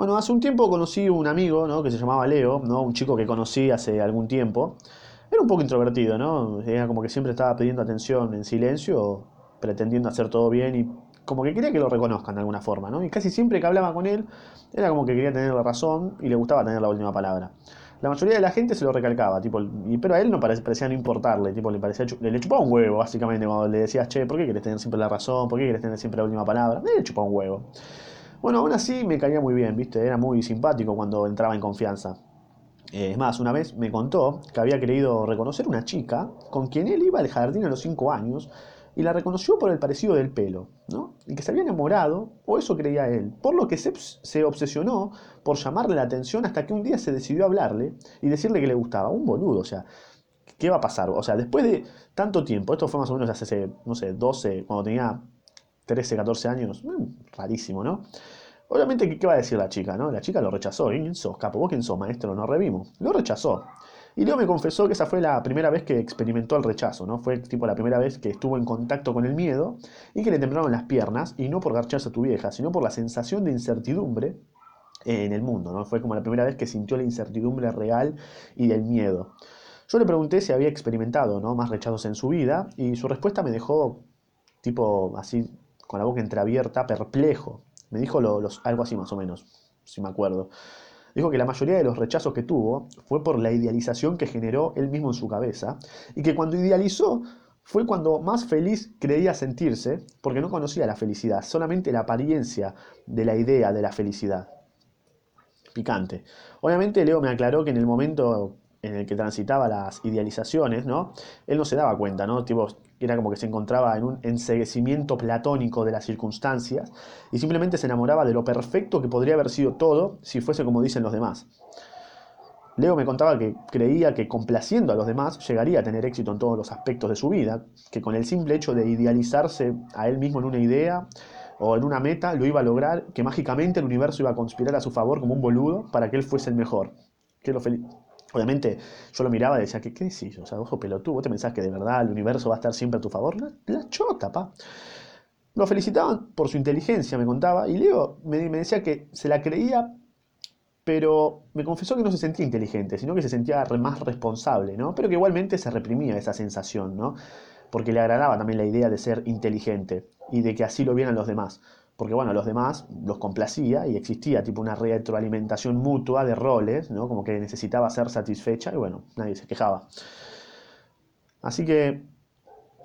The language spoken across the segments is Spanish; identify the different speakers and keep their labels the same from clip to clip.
Speaker 1: Bueno, hace un tiempo conocí un amigo, ¿no? Que se llamaba Leo, ¿no? Un chico que conocí hace algún tiempo. Era un poco introvertido, ¿no? Era como que siempre estaba pidiendo atención en silencio, pretendiendo hacer todo bien y como que quería que lo reconozcan de alguna forma, ¿no? Y casi siempre que hablaba con él, era como que quería tener la razón y le gustaba tener la última palabra. La mayoría de la gente se lo recalcaba, tipo, pero a él no parecía no importarle, tipo, le parecía le, chupaba un huevo, básicamente, cuando le decías, che, ¿por qué quieres tener siempre la razón? ¿Por qué quieres tener siempre la última palabra? Le chupaba un huevo. Bueno, aún así me caía muy bien, ¿viste? Era muy simpático cuando entraba en confianza. Eh, es más, una vez me contó que había querido reconocer una chica con quien él iba al jardín a los 5 años y la reconoció por el parecido del pelo, ¿no? Y que se había enamorado, o eso creía él, por lo que se, se, obsesionó por llamarle la atención hasta que un día se decidió hablarle y decirle que le gustaba. Un boludo, o sea, ¿qué va a pasar? O sea, después de tanto tiempo, esto fue más o menos hace, no sé, 12, cuando tenía 13, 14 años, mm, rarísimo, ¿no? Obviamente, ¿qué va a decir la chica, no? La chica lo rechazó. ¿Quién sos, capo? ¿Vos quién sos, maestro? No revimos. Lo rechazó. Y Leo me confesó que esa fue la primera vez que experimentó el rechazo, ¿no? Fue tipo la primera vez que estuvo en contacto con el miedo y que le temblaron las piernas, y no por garcharse a tu vieja, sino por la sensación de incertidumbre en el mundo, ¿no? Fue como la primera vez que sintió la incertidumbre real y del miedo. Yo le pregunté si había experimentado, ¿no? Más rechazos en su vida, y su respuesta me dejó, tipo, así, con la boca entreabierta, perplejo. Me dijo algo así más o menos, si me acuerdo. Dijo que la mayoría de los rechazos que tuvo fue por la idealización que generó él mismo en su cabeza y que cuando idealizó fue cuando más feliz creía sentirse porque no conocía la felicidad, solamente la apariencia de la idea de la felicidad. Picante. Obviamente Leo me aclaró que en el momento en el que transitaba las idealizaciones, ¿no? Él no se daba cuenta, ¿no? Tipo, era como que se encontraba en un enseguecimiento platónico de las circunstancias y simplemente se enamoraba de lo perfecto que podría haber sido todo si fuese como dicen los demás. Leo me contaba que creía que complaciendo a los demás llegaría a tener éxito en todos los aspectos de su vida, que con el simple hecho de idealizarse a él mismo en una idea o en una meta lo iba a lograr, que mágicamente el universo iba a conspirar a su favor como un boludo para que él fuese el mejor. Que lo Obviamente yo lo miraba y decía, ¿qué, qué decís? O sea, ojo pelotudo, ¿vos te pensás que de verdad el universo va a estar siempre a tu favor? La, chota, pa. Lo felicitaban por su inteligencia, me contaba, y Leo me, decía que se la creía, pero me confesó que no se sentía inteligente, sino que se sentía más responsable, ¿no? Pero que igualmente se reprimía esa sensación, ¿no? Porque le agradaba también la idea de ser inteligente y de que así lo vieran los demás porque bueno, los demás los complacía y existía tipo una retroalimentación mutua de roles, ¿no? Como que necesitaba ser satisfecha y bueno, nadie se quejaba. Así que,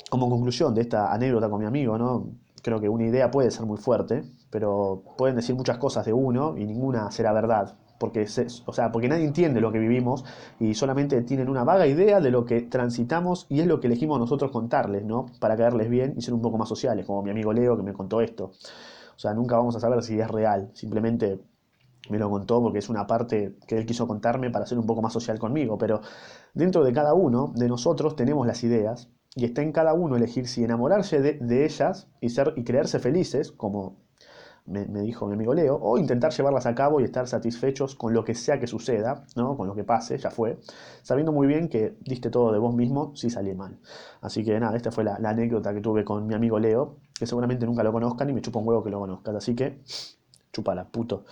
Speaker 1: como conclusión de esta anécdota con mi amigo, ¿no? Creo que una idea puede ser muy fuerte, pero pueden decir muchas cosas de uno y ninguna será verdad. Porque, o sea, porque nadie entiende lo que vivimos y solamente tienen una vaga idea de lo que transitamos y es lo que elegimos nosotros contarles, ¿no? Para caerles bien y ser un poco más sociales, como mi amigo Leo que me contó esto. O sea, nunca vamos a saber si es real. Simplemente me lo contó porque es una parte que él quiso contarme para ser un poco más social conmigo. Pero dentro de cada uno de nosotros tenemos las ideas y está en cada uno elegir si enamorarse de, ellas y, ser, y creerse felices, como me, dijo mi amigo Leo, o intentar llevarlas a cabo y estar satisfechos con lo que sea que suceda, ¿no? con lo que pase, ya fue, sabiendo muy bien que diste todo de vos mismo si salió mal. Así que nada, esta fue la, anécdota que tuve con mi amigo Leo, que seguramente nunca lo conozcan y me chupa un huevo que lo conozcan. Así que, chupala, puto.